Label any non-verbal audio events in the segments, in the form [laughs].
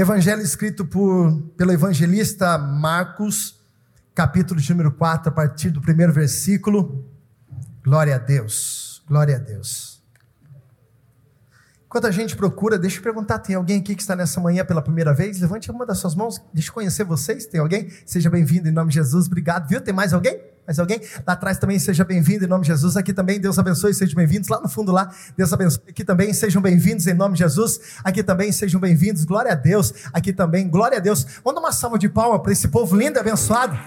Evangelho escrito por, pelo evangelista Marcos, capítulo de número 4, a partir do primeiro versículo. Glória a Deus, glória a Deus. Enquanto a gente procura, deixa eu perguntar: tem alguém aqui que está nessa manhã pela primeira vez? Levante uma das suas mãos, deixa eu conhecer vocês. Tem alguém? Seja bem-vindo em nome de Jesus, obrigado. Viu? Tem mais alguém? Mais alguém? Lá atrás também seja bem-vindo em nome de Jesus. Aqui também, Deus abençoe, sejam bem-vindos. Lá no fundo lá, Deus abençoe. Aqui também sejam bem-vindos em nome de Jesus. Aqui também sejam bem-vindos. Glória a Deus. Aqui também, glória a Deus. Dar uma salva de palmas para esse povo lindo e abençoado.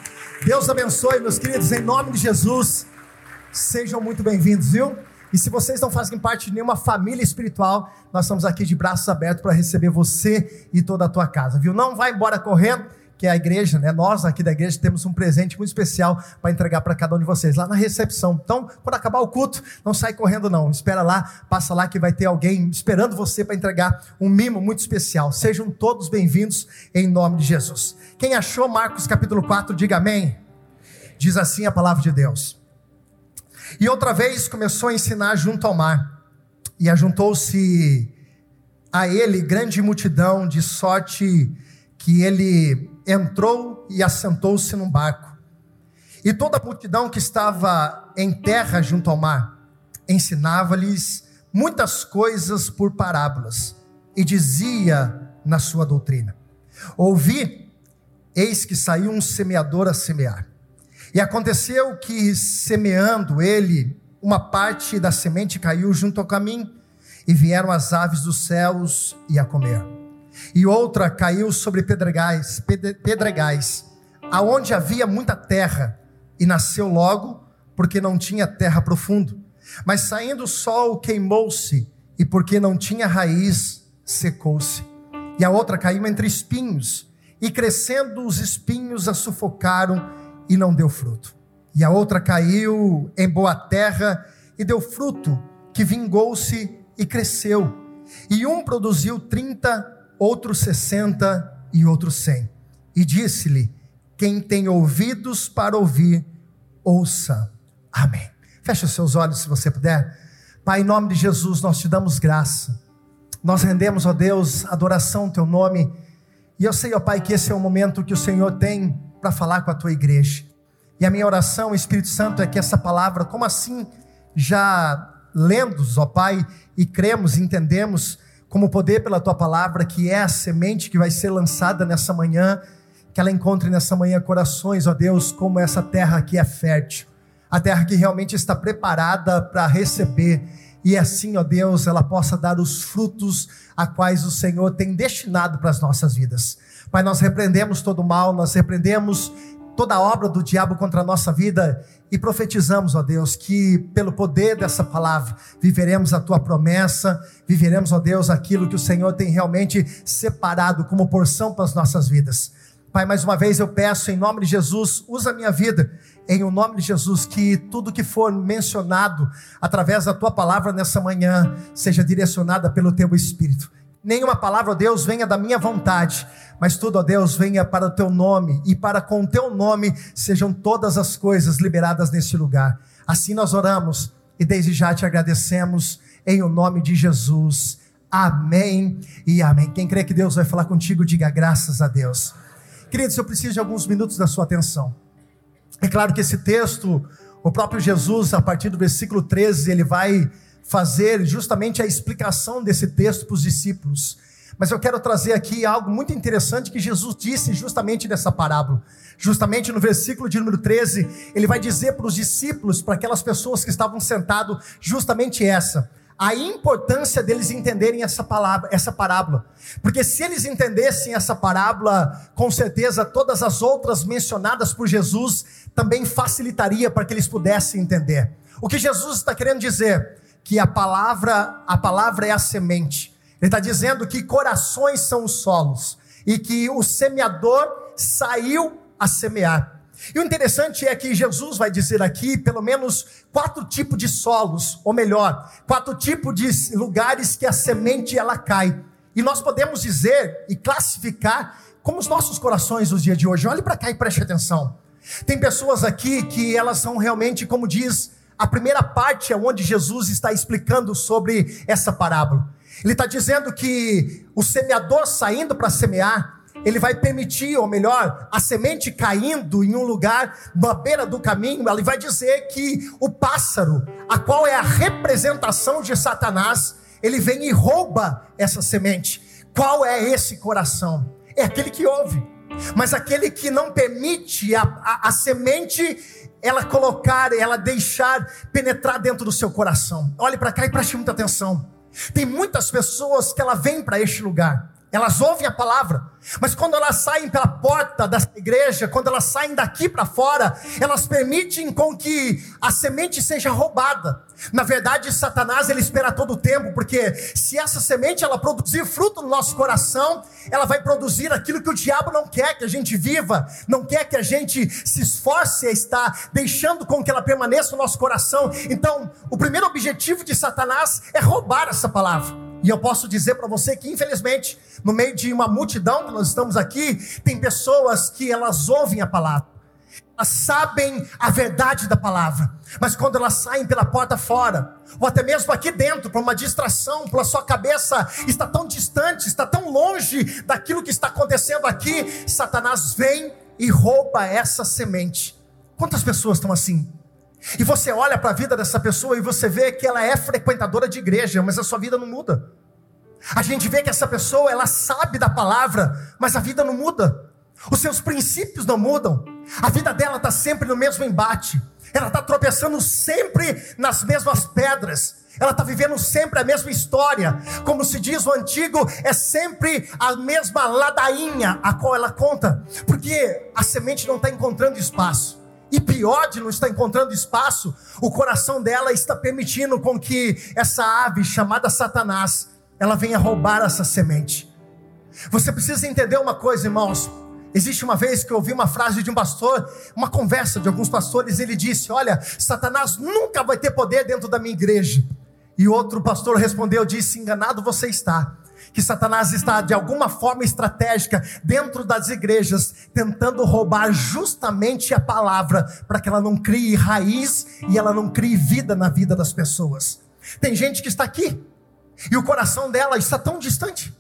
Deus abençoe, meus queridos, em nome de Jesus. Sejam muito bem-vindos, viu? E se vocês não fazem parte de nenhuma família espiritual, nós estamos aqui de braços abertos para receber você e toda a tua casa, viu? Não vai embora correndo que é a igreja, né? Nós aqui da igreja temos um presente muito especial para entregar para cada um de vocês lá na recepção. Então, quando acabar o culto, não sai correndo não. Espera lá, passa lá que vai ter alguém esperando você para entregar um mimo muito especial. Sejam todos bem-vindos em nome de Jesus. Quem achou Marcos capítulo 4, diga amém. Diz assim a palavra de Deus. E outra vez começou a ensinar junto ao mar. E ajuntou-se a ele grande multidão, de sorte que ele entrou e assentou-se num barco. E toda a multidão que estava em terra junto ao mar ensinava-lhes muitas coisas por parábolas e dizia na sua doutrina: Ouvi, eis que saiu um semeador a semear. E aconteceu que, semeando ele, uma parte da semente caiu junto ao caminho, e vieram as aves dos céus e a comer e outra caiu sobre pedregais, pedregais, aonde havia muita terra, e nasceu logo, porque não tinha terra profundo. Mas saindo o sol, queimou-se, e porque não tinha raiz, secou-se. E a outra caiu entre espinhos, e crescendo os espinhos a sufocaram, e não deu fruto. E a outra caiu em boa terra, e deu fruto, que vingou-se e cresceu. E um produziu trinta, outros sessenta e outros cem. E disse-lhe: Quem tem ouvidos para ouvir, ouça. Amém. Feche os seus olhos se você puder. Pai, em nome de Jesus, nós te damos graça. Nós rendemos, ó Deus, adoração ao teu nome. E eu sei, ó Pai, que esse é o momento que o Senhor tem para falar com a tua igreja. E a minha oração, Espírito Santo, é que essa palavra, como assim já lendo, ó Pai, e cremos, entendemos, como poder pela tua palavra, que é a semente que vai ser lançada nessa manhã, que ela encontre nessa manhã corações, ó Deus, como essa terra aqui é fértil, a terra que realmente está preparada para receber, e assim, ó Deus, ela possa dar os frutos a quais o Senhor tem destinado para as nossas vidas. Pai, nós repreendemos todo mal, nós repreendemos toda obra do diabo contra a nossa vida e profetizamos, ó Deus, que pelo poder dessa palavra viveremos a tua promessa, viveremos, ó Deus, aquilo que o Senhor tem realmente separado como porção para as nossas vidas. Pai, mais uma vez eu peço em nome de Jesus, usa a minha vida, em o nome de Jesus, que tudo que for mencionado através da tua palavra nessa manhã seja direcionada pelo teu Espírito nenhuma palavra, ó Deus, venha da minha vontade, mas tudo, ó Deus, venha para o teu nome, e para com o teu nome sejam todas as coisas liberadas neste lugar. Assim nós oramos e desde já te agradecemos em o nome de Jesus. Amém e amém. Quem crê que Deus vai falar contigo, diga graças a Deus. Queridos, eu preciso de alguns minutos da sua atenção. É claro que esse texto, o próprio Jesus, a partir do versículo 13, ele vai fazer justamente a explicação desse texto para os discípulos. Mas eu quero trazer aqui algo muito interessante que Jesus disse justamente nessa parábola. Justamente no versículo de número 13, ele vai dizer para os discípulos, para aquelas pessoas que estavam sentados, justamente essa: a importância deles entenderem essa palavra, essa parábola. Porque se eles entendessem essa parábola, com certeza todas as outras mencionadas por Jesus também facilitaria para que eles pudessem entender. O que Jesus está querendo dizer? Que a palavra, a palavra é a semente. Ele está dizendo que corações são os solos e que o semeador saiu a semear. E o interessante é que Jesus vai dizer aqui pelo menos quatro tipos de solos, ou melhor, quatro tipos de lugares que a semente ela cai. E nós podemos dizer e classificar como os nossos corações nos dias de hoje. Olhe para cá e preste atenção. Tem pessoas aqui que elas são realmente, como diz a primeira parte é onde Jesus está explicando sobre essa parábola. Ele está dizendo que o semeador saindo para semear, ele vai permitir, ou melhor, a semente caindo em um lugar na beira do caminho, ele vai dizer que o pássaro, a qual é a representação de Satanás, ele vem e rouba essa semente. Qual é esse coração? É aquele que ouve, mas aquele que não permite a, a, a semente ela colocar, ela deixar penetrar dentro do seu coração. Olhe para cá e preste muita atenção. Tem muitas pessoas que ela vem para este lugar elas ouvem a palavra, mas quando elas saem pela porta da igreja, quando elas saem daqui para fora, elas permitem com que a semente seja roubada. Na verdade, Satanás ele espera todo o tempo, porque se essa semente ela produzir fruto no nosso coração, ela vai produzir aquilo que o diabo não quer que a gente viva, não quer que a gente se esforce a estar deixando com que ela permaneça no nosso coração. Então, o primeiro objetivo de Satanás é roubar essa palavra. E eu posso dizer para você que, infelizmente, no meio de uma multidão que nós estamos aqui, tem pessoas que elas ouvem a palavra, elas sabem a verdade da palavra, mas quando elas saem pela porta fora, ou até mesmo aqui dentro, para uma distração, pela sua cabeça está tão distante, está tão longe daquilo que está acontecendo aqui, Satanás vem e rouba essa semente. Quantas pessoas estão assim? E você olha para a vida dessa pessoa e você vê que ela é frequentadora de igreja, mas a sua vida não muda. A gente vê que essa pessoa, ela sabe da palavra, mas a vida não muda. Os seus princípios não mudam. A vida dela está sempre no mesmo embate. Ela está tropeçando sempre nas mesmas pedras. Ela está vivendo sempre a mesma história. Como se diz o antigo, é sempre a mesma ladainha a qual ela conta. Porque a semente não está encontrando espaço e pior de não estar encontrando espaço, o coração dela está permitindo com que essa ave chamada Satanás, ela venha roubar essa semente. Você precisa entender uma coisa, irmãos. Existe uma vez que eu ouvi uma frase de um pastor, uma conversa de alguns pastores, ele disse: Olha, Satanás nunca vai ter poder dentro da minha igreja. E outro pastor respondeu: Disse, enganado você está que Satanás está de alguma forma estratégica dentro das igrejas, tentando roubar justamente a palavra, para que ela não crie raiz e ela não crie vida na vida das pessoas. Tem gente que está aqui e o coração dela está tão distante.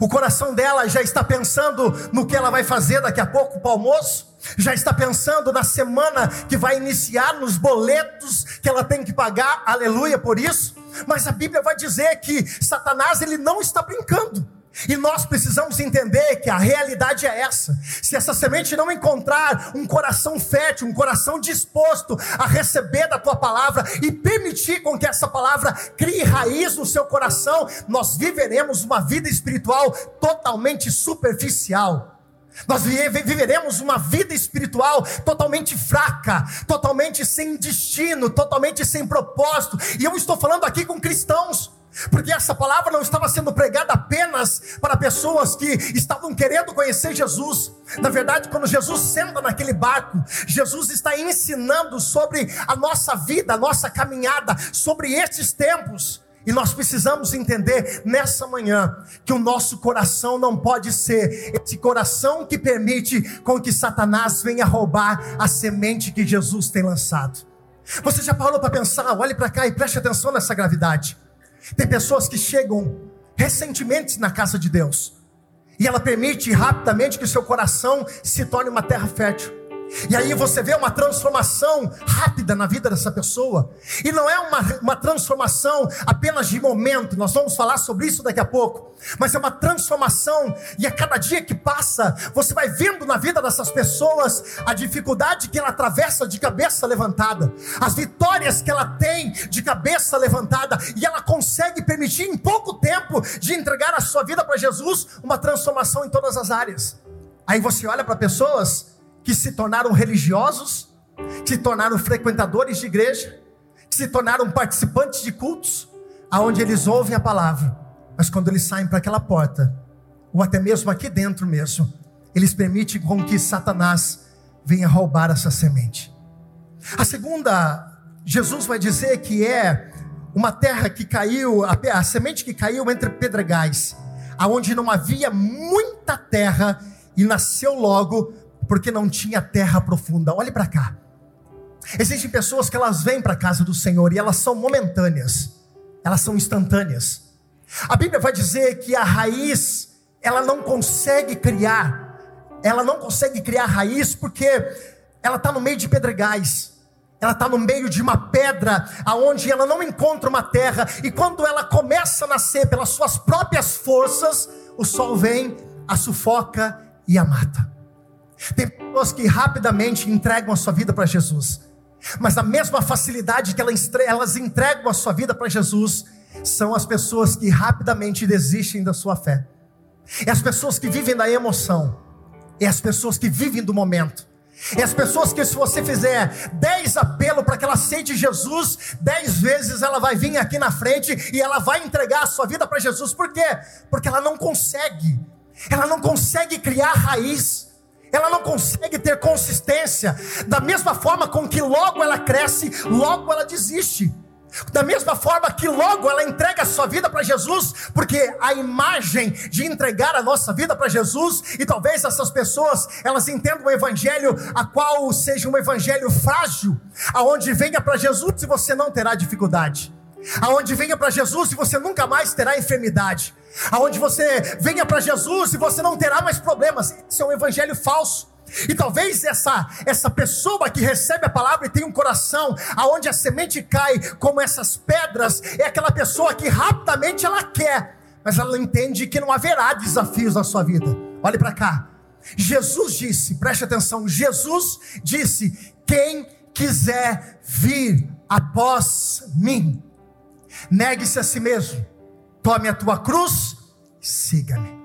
O coração dela já está pensando no que ela vai fazer daqui a pouco para o almoço, já está pensando na semana que vai iniciar, nos boletos que ela tem que pagar, aleluia por isso. Mas a Bíblia vai dizer que Satanás ele não está brincando. E nós precisamos entender que a realidade é essa. Se essa semente não encontrar um coração fértil, um coração disposto a receber da tua palavra e permitir com que essa palavra crie raiz no seu coração, nós viveremos uma vida espiritual totalmente superficial. Nós viveremos uma vida espiritual totalmente fraca, totalmente sem destino, totalmente sem propósito. E eu estou falando aqui com cristãos. Porque essa palavra não estava sendo pregada apenas para pessoas que estavam querendo conhecer Jesus. Na verdade, quando Jesus senta naquele barco, Jesus está ensinando sobre a nossa vida, a nossa caminhada, sobre estes tempos. E nós precisamos entender nessa manhã que o nosso coração não pode ser esse coração que permite com que Satanás venha roubar a semente que Jesus tem lançado. Você já parou para pensar? Olhe para cá e preste atenção nessa gravidade. Tem pessoas que chegam recentemente na casa de Deus e ela permite rapidamente que o seu coração se torne uma terra fértil. E aí você vê uma transformação rápida na vida dessa pessoa. E não é uma, uma transformação apenas de momento, nós vamos falar sobre isso daqui a pouco. Mas é uma transformação, e a cada dia que passa, você vai vendo na vida dessas pessoas a dificuldade que ela atravessa de cabeça levantada, as vitórias que ela tem de cabeça levantada, e ela consegue permitir em pouco tempo de entregar a sua vida para Jesus, uma transformação em todas as áreas. Aí você olha para pessoas que se tornaram religiosos, que se tornaram frequentadores de igreja, que se tornaram participantes de cultos, aonde eles ouvem a palavra, mas quando eles saem para aquela porta, ou até mesmo aqui dentro mesmo, eles permitem com que Satanás venha roubar essa semente. A segunda, Jesus vai dizer que é uma terra que caiu, a, a semente que caiu entre pedregais, aonde não havia muita terra e nasceu logo porque não tinha terra profunda. Olhe para cá. Existem pessoas que elas vêm para a casa do Senhor e elas são momentâneas, elas são instantâneas. A Bíblia vai dizer que a raiz, ela não consegue criar, ela não consegue criar raiz porque ela está no meio de pedregais, ela está no meio de uma pedra, aonde ela não encontra uma terra, e quando ela começa a nascer pelas suas próprias forças, o sol vem, a sufoca e a mata. Tem pessoas que rapidamente entregam a sua vida para Jesus, mas a mesma facilidade que elas entregam a sua vida para Jesus, são as pessoas que rapidamente desistem da sua fé, é as pessoas que vivem da emoção, é as pessoas que vivem do momento. É as pessoas que, se você fizer dez apelos para que ela aceite Jesus, dez vezes ela vai vir aqui na frente e ela vai entregar a sua vida para Jesus. Por quê? Porque ela não consegue, ela não consegue criar raiz, ela não consegue ter consistência. Da mesma forma com que logo ela cresce, logo ela desiste. Da mesma forma que logo ela entrega a sua vida para Jesus, porque a imagem de entregar a nossa vida para Jesus, e talvez essas pessoas elas entendam o evangelho a qual seja um evangelho frágil, aonde venha para Jesus e você não terá dificuldade. Aonde venha para Jesus e você nunca mais terá enfermidade. Aonde você venha para Jesus e você não terá mais problemas. Isso é um evangelho falso. E talvez essa, essa pessoa que recebe a palavra e tem um coração aonde a semente cai como essas pedras, é aquela pessoa que rapidamente ela quer, mas ela entende que não haverá desafios na sua vida. Olhe para cá. Jesus disse, preste atenção, Jesus disse: quem quiser vir após mim, negue-se a si mesmo, tome a tua cruz, siga-me.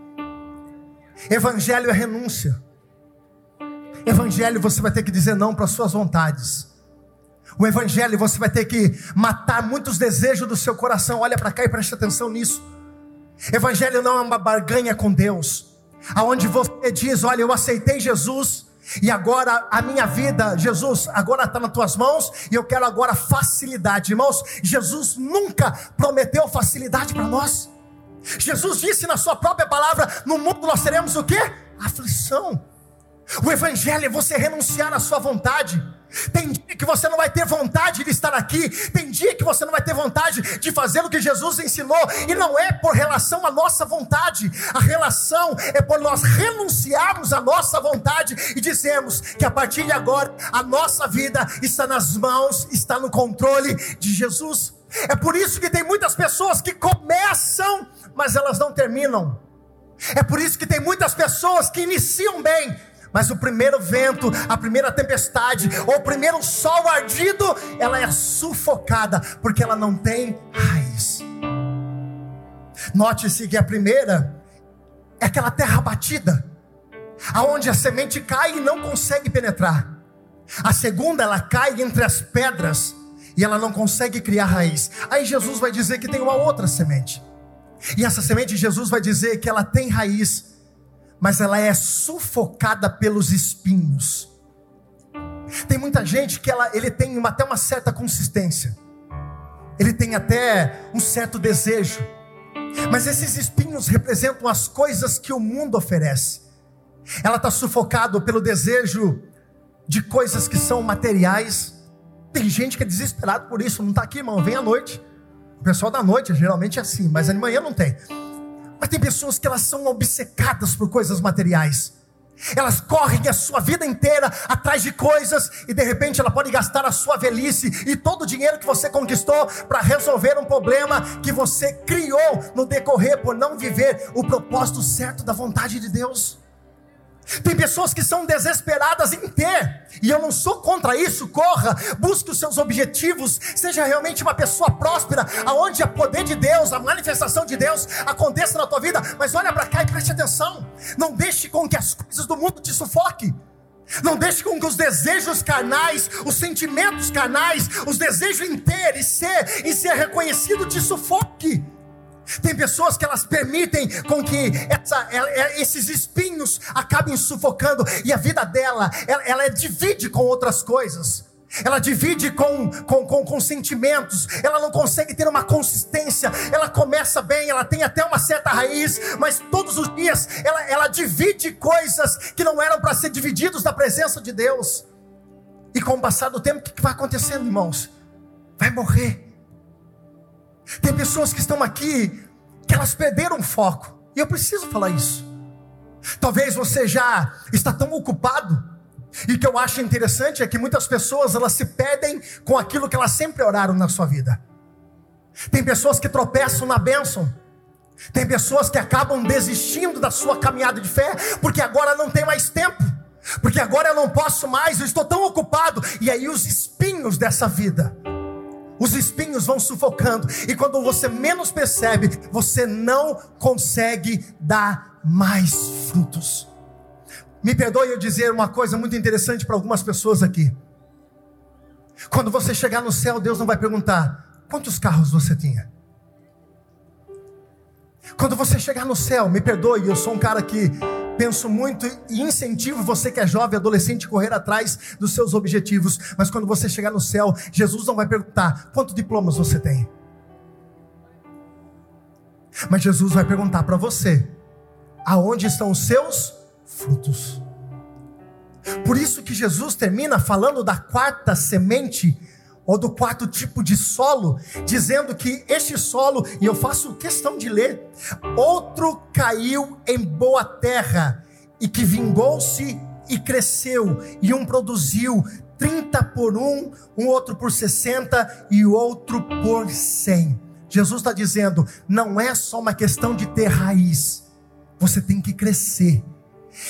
Evangelho é renúncia. Evangelho você vai ter que dizer não para suas vontades. O evangelho você vai ter que matar muitos desejos do seu coração. Olha para cá e preste atenção nisso. Evangelho não é uma barganha com Deus, aonde você diz: Olha, eu aceitei Jesus e agora a minha vida, Jesus, agora está nas tuas mãos e eu quero agora facilidade, irmãos. Jesus nunca prometeu facilidade para nós. Jesus disse na sua própria palavra: No mundo nós teremos o que? Aflição. O Evangelho é você renunciar à sua vontade. Tem dia que você não vai ter vontade de estar aqui, tem dia que você não vai ter vontade de fazer o que Jesus ensinou, e não é por relação à nossa vontade, a relação é por nós renunciarmos à nossa vontade e dizermos que a partir de agora a nossa vida está nas mãos, está no controle de Jesus. É por isso que tem muitas pessoas que começam, mas elas não terminam. É por isso que tem muitas pessoas que iniciam bem, mas o primeiro vento, a primeira tempestade, ou o primeiro sol ardido, ela é sufocada, porque ela não tem raiz. Note-se que a primeira é aquela terra batida, aonde a semente cai e não consegue penetrar. A segunda, ela cai entre as pedras e ela não consegue criar raiz. Aí Jesus vai dizer que tem uma outra semente. E essa semente, Jesus vai dizer que ela tem raiz mas ela é sufocada pelos espinhos. Tem muita gente que ela, ele tem uma, até uma certa consistência, ele tem até um certo desejo, mas esses espinhos representam as coisas que o mundo oferece. Ela está sufocada pelo desejo de coisas que são materiais. Tem gente que é desesperado por isso, não está aqui, irmão, vem à noite. O pessoal da noite geralmente é assim, mas de manhã não tem. Mas tem pessoas que elas são obcecadas por coisas materiais. Elas correm a sua vida inteira atrás de coisas e de repente ela pode gastar a sua velhice e todo o dinheiro que você conquistou para resolver um problema que você criou no decorrer por não viver o propósito certo da vontade de Deus. Tem pessoas que são desesperadas em ter, e eu não sou contra isso. Corra, busque os seus objetivos, seja realmente uma pessoa próspera, aonde o poder de Deus, a manifestação de Deus aconteça na tua vida. Mas olha para cá e preste atenção. Não deixe com que as coisas do mundo te sufoquem. Não deixe com que os desejos carnais, os sentimentos carnais, os desejos em ter e ser e ser reconhecido te sufoque. Tem pessoas que elas permitem com que essa, esses espinhos acabem sufocando e a vida dela, ela, ela divide com outras coisas. Ela divide com, com, com, com, sentimentos, ela não consegue ter uma consistência. Ela começa bem, ela tem até uma certa raiz, mas todos os dias ela, ela divide coisas que não eram para ser divididos da presença de Deus. E com o passar do tempo, o que vai acontecendo, irmãos? Vai morrer. Tem pessoas que estão aqui que elas perderam o foco. E eu preciso falar isso. Talvez você já está tão ocupado e o que eu acho interessante é que muitas pessoas elas se perdem com aquilo que elas sempre oraram na sua vida. Tem pessoas que tropeçam na bênção. Tem pessoas que acabam desistindo da sua caminhada de fé porque agora não tem mais tempo. Porque agora eu não posso mais, eu estou tão ocupado. E aí os espinhos dessa vida, os espinhos vão sufocando. E quando você menos percebe, você não consegue dar mais frutos. Me perdoe eu dizer uma coisa muito interessante para algumas pessoas aqui. Quando você chegar no céu, Deus não vai perguntar: quantos carros você tinha? Quando você chegar no céu, me perdoe, eu sou um cara que penso muito e incentivo você que é jovem, adolescente, correr atrás dos seus objetivos. Mas quando você chegar no céu, Jesus não vai perguntar quantos diplomas você tem. Mas Jesus vai perguntar para você: aonde estão os seus frutos. Por isso que Jesus termina falando da quarta semente, ou do quarto tipo de solo, dizendo que este solo, e eu faço questão de ler, outro caiu em boa terra, e que vingou-se e cresceu, e um produziu 30 por um, um outro por 60 e outro por 100. Jesus está dizendo: não é só uma questão de ter raiz, você tem que crescer.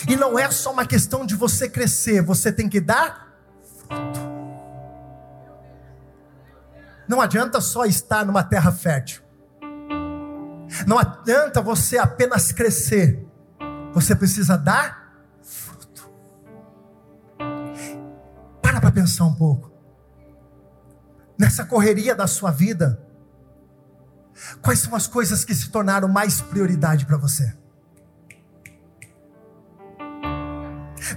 E não é só uma questão de você crescer, você tem que dar fruto. Não adianta só estar numa terra fértil. Não adianta você apenas crescer. Você precisa dar fruto. Para para pensar um pouco. Nessa correria da sua vida, quais são as coisas que se tornaram mais prioridade para você?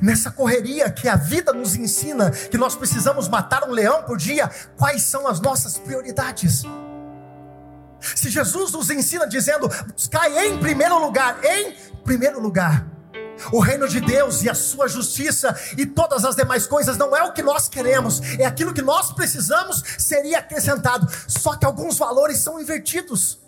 Nessa correria que a vida nos ensina, que nós precisamos matar um leão por dia, quais são as nossas prioridades? Se Jesus nos ensina dizendo, buscai em primeiro lugar, em primeiro lugar, o reino de Deus e a sua justiça e todas as demais coisas não é o que nós queremos, é aquilo que nós precisamos seria acrescentado. Só que alguns valores são invertidos.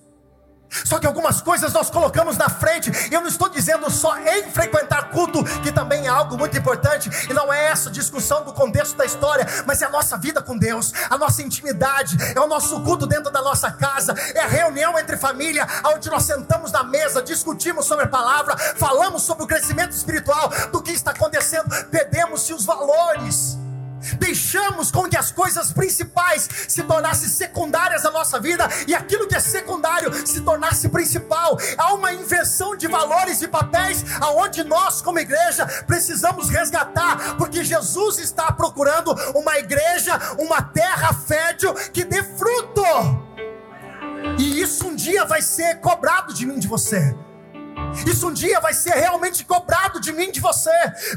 Só que algumas coisas nós colocamos na frente. Eu não estou dizendo só em frequentar culto, que também é algo muito importante, e não é essa discussão do contexto da história, mas é a nossa vida com Deus, a nossa intimidade, é o nosso culto dentro da nossa casa, é a reunião entre família, onde nós sentamos na mesa, discutimos sobre a palavra, falamos sobre o crescimento espiritual, do que está acontecendo, perdemos-se os valores. Deixamos com que as coisas principais se tornassem secundárias na nossa vida e aquilo que é secundário se tornasse principal. Há uma inversão de valores e papéis aonde nós, como igreja, precisamos resgatar, porque Jesus está procurando uma igreja, uma terra fértil que dê fruto. E isso um dia vai ser cobrado de mim, de você. Isso um dia vai ser realmente cobrado de mim, de você.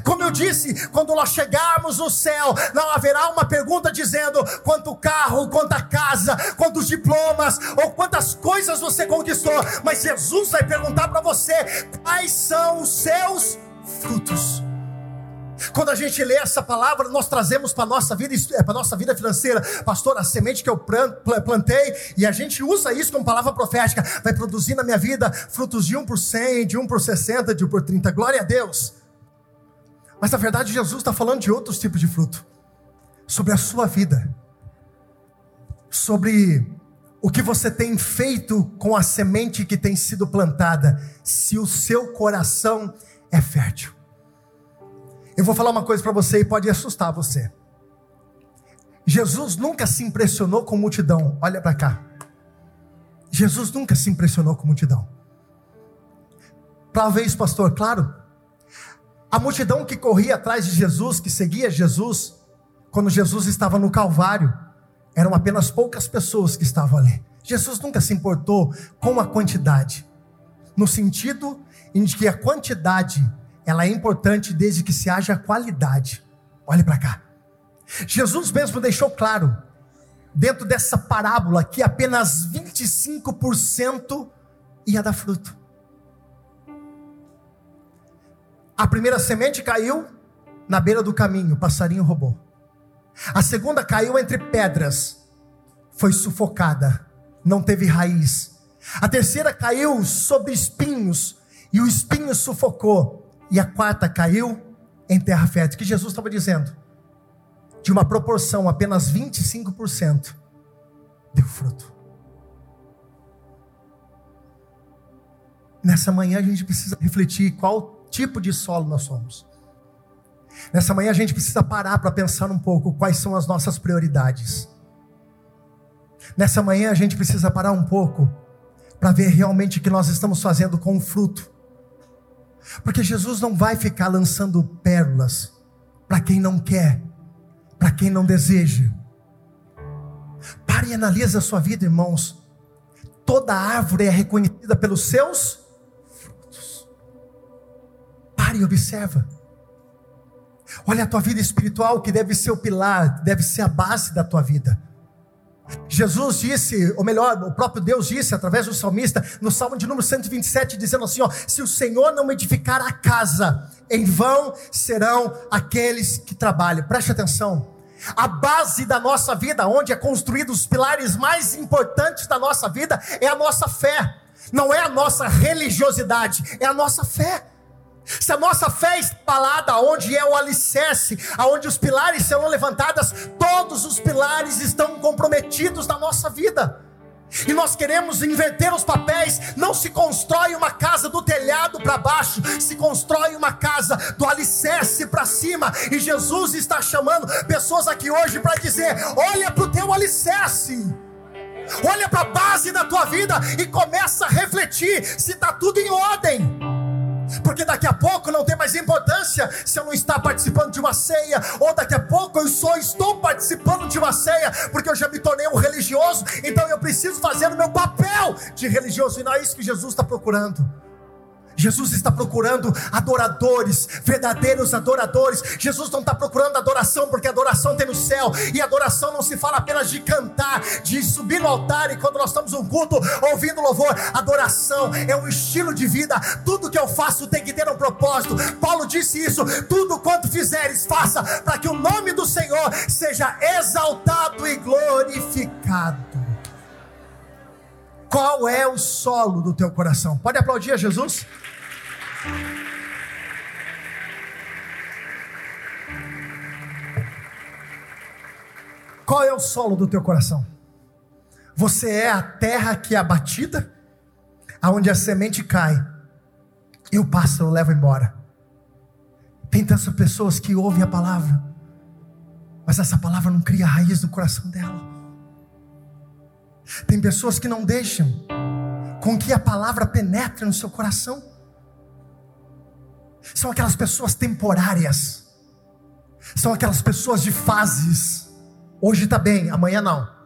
Como eu disse, quando nós chegarmos no céu, não haverá uma pergunta dizendo quanto carro, quanta casa, quantos diplomas ou quantas coisas você conquistou. Mas Jesus vai perguntar para você quais são os seus frutos. Quando a gente lê essa palavra, nós trazemos para a nossa vida, é, para nossa vida financeira, pastor, a semente que eu plantei, e a gente usa isso como palavra profética, vai produzir na minha vida frutos de um por cem, de um por sessenta, de um por trinta. Glória a Deus. Mas na verdade, Jesus está falando de outros tipos de fruto, sobre a sua vida, sobre o que você tem feito com a semente que tem sido plantada, se o seu coração é fértil. Eu vou falar uma coisa para você e pode assustar você. Jesus nunca se impressionou com multidão. Olha para cá. Jesus nunca se impressionou com multidão. Talvez, pastor, claro. A multidão que corria atrás de Jesus, que seguia Jesus, quando Jesus estava no Calvário, eram apenas poucas pessoas que estavam ali. Jesus nunca se importou com a quantidade, no sentido em que a quantidade ela é importante desde que se haja qualidade. Olhe para cá. Jesus mesmo deixou claro, dentro dessa parábola, que apenas 25% ia dar fruto. A primeira semente caiu na beira do caminho, o passarinho roubou. A segunda caiu entre pedras, foi sufocada, não teve raiz. A terceira caiu sobre espinhos, e o espinho sufocou. E a quarta caiu em terra fértil. que Jesus estava dizendo? De uma proporção apenas 25% deu fruto. Nessa manhã a gente precisa refletir qual tipo de solo nós somos. Nessa manhã a gente precisa parar para pensar um pouco quais são as nossas prioridades. Nessa manhã a gente precisa parar um pouco para ver realmente o que nós estamos fazendo com o fruto. Porque Jesus não vai ficar lançando pérolas para quem não quer, para quem não deseja. Pare e analise a sua vida, irmãos. Toda árvore é reconhecida pelos seus frutos. Pare e observa. Olha a tua vida espiritual, que deve ser o pilar, deve ser a base da tua vida. Jesus disse, ou melhor, o próprio Deus disse através do salmista, no Salmo de número 127, dizendo assim: ó, se o Senhor não edificar a casa, em vão serão aqueles que trabalham. Preste atenção. A base da nossa vida, onde é construído os pilares mais importantes da nossa vida, é a nossa fé. Não é a nossa religiosidade, é a nossa fé. Se a nossa fé espalhada onde é o alicerce, aonde os pilares serão levantados, todos os pilares estão comprometidos na nossa vida. E nós queremos inverter os papéis. Não se constrói uma casa do telhado para baixo, se constrói uma casa do alicerce para cima. E Jesus está chamando pessoas aqui hoje para dizer: olha para o teu alicerce. Olha para a base da tua vida e começa a refletir se está tudo em ordem porque daqui a pouco não tem mais importância se eu não estar participando de uma ceia, ou daqui a pouco eu só estou participando de uma ceia, porque eu já me tornei um religioso, então eu preciso fazer o meu papel de religioso, e não é isso que Jesus está procurando. Jesus está procurando adoradores, verdadeiros adoradores. Jesus não está procurando adoração, porque adoração tem no céu, e adoração não se fala apenas de cantar, de subir no altar, e quando nós estamos no culto, ouvindo louvor. Adoração é um estilo de vida, tudo que eu faço tem que ter um propósito. Paulo disse isso: tudo quanto fizeres, faça para que o nome do Senhor seja exaltado e glorificado. Qual é o solo do teu coração? Pode aplaudir a Jesus? Qual é o solo do teu coração? Você é a terra que é abatida, aonde a semente cai e o pássaro leva embora. Tem tantas pessoas que ouvem a palavra, mas essa palavra não cria raiz no coração dela. Tem pessoas que não deixam com que a palavra penetre no seu coração. São aquelas pessoas temporárias. São aquelas pessoas de fases. Hoje está bem, amanhã não.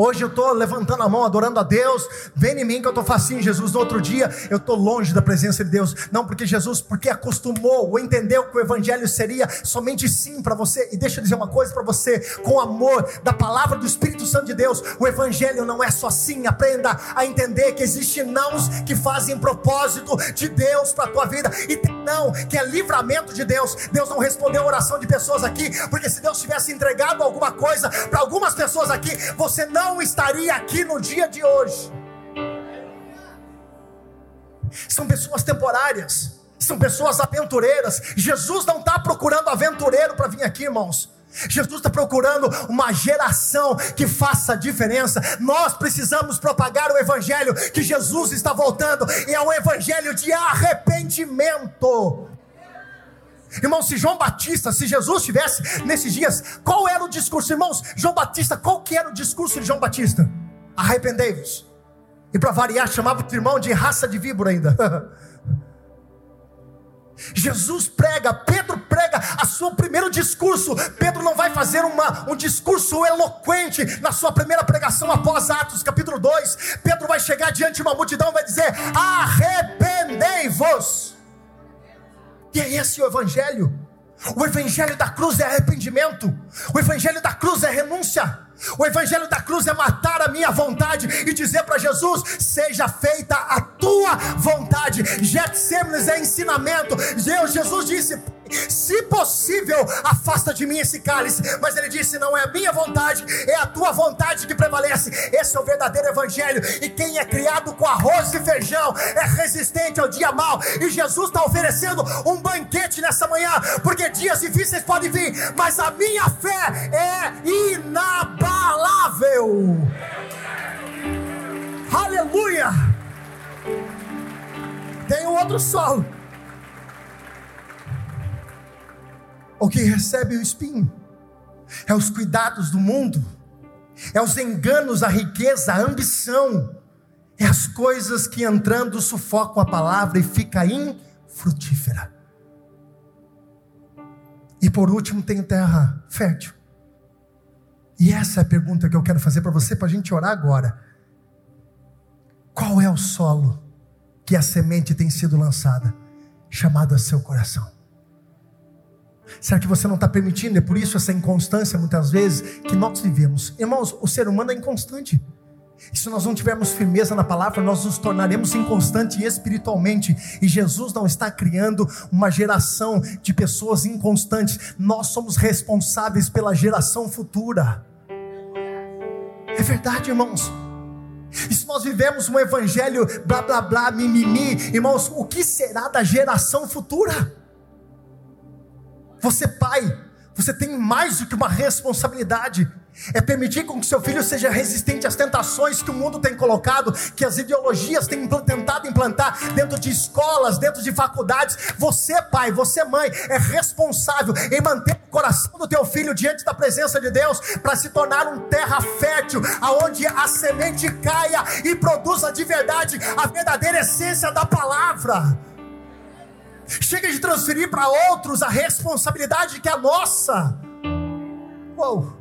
Hoje eu estou levantando a mão, adorando a Deus. Vem em mim que eu estou facinho, Jesus. No outro dia eu estou longe da presença de Deus. Não porque Jesus, porque acostumou ou entendeu que o Evangelho seria somente sim para você. E deixa eu dizer uma coisa para você: com amor da palavra do Espírito Santo de Deus, o Evangelho não é só sim. Aprenda a entender que existem nãos que fazem propósito de Deus para a tua vida. E tem não que é livramento de Deus. Deus não respondeu a oração de pessoas aqui, porque se Deus tivesse entregado alguma coisa para algumas pessoas aqui, você não não estaria aqui no dia de hoje. São pessoas temporárias, são pessoas aventureiras. Jesus não está procurando aventureiro para vir aqui, irmãos. Jesus está procurando uma geração que faça diferença. Nós precisamos propagar o Evangelho que Jesus está voltando, e é um Evangelho de arrependimento. Irmãos, se João Batista, se Jesus estivesse nesses dias, qual era o discurso? Irmãos, João Batista, qual que era o discurso de João Batista? Arrependei-vos. E para variar, chamava o irmão de raça de víbora ainda. [laughs] Jesus prega, Pedro prega a seu primeiro discurso. Pedro não vai fazer uma, um discurso eloquente na sua primeira pregação após Atos capítulo 2. Pedro vai chegar diante de uma multidão e vai dizer: Arrependei-vos. É esse o Evangelho. O Evangelho da cruz é arrependimento. O Evangelho da cruz é renúncia. O Evangelho da cruz é matar a minha vontade e dizer para Jesus: seja feita a tua vontade. Getsêmenes é ensinamento. Jesus disse: se possível, afasta de mim esse cálice. Mas ele disse: Não é a minha vontade, é a tua vontade que prevalece. Esse é o verdadeiro evangelho. E quem é criado com arroz e feijão é resistente ao dia mal. E Jesus está oferecendo um banquete nessa manhã, porque dias difíceis podem vir, mas a minha fé é inabalável. Aleluia! Tem um outro solo. O que recebe o espinho é os cuidados do mundo, é os enganos, a riqueza, a ambição, é as coisas que entrando sufocam a palavra e fica infrutífera. E por último tem terra fértil. E essa é a pergunta que eu quero fazer para você, para a gente orar agora. Qual é o solo que a semente tem sido lançada, chamado a seu coração? Será que você não está permitindo? É por isso essa inconstância, muitas vezes, que nós vivemos. Irmãos, o ser humano é inconstante. E se nós não tivermos firmeza na palavra, nós nos tornaremos inconstantes espiritualmente. E Jesus não está criando uma geração de pessoas inconstantes. Nós somos responsáveis pela geração futura. É verdade, irmãos. E se nós vivemos um evangelho blá blá blá, mimimi, irmãos, o que será da geração futura? Você, pai, você tem mais do que uma responsabilidade. É permitir com que seu filho seja resistente às tentações que o mundo tem colocado, que as ideologias têm tentado implantar dentro de escolas, dentro de faculdades. Você, pai, você, mãe, é responsável em manter o coração do teu filho diante da presença de Deus para se tornar um terra fértil, aonde a semente caia e produza de verdade a verdadeira essência da palavra. Chega de transferir para outros a responsabilidade que é nossa. Uou.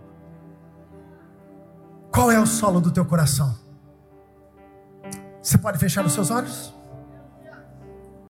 Qual é o solo do teu coração? Você pode fechar os seus olhos?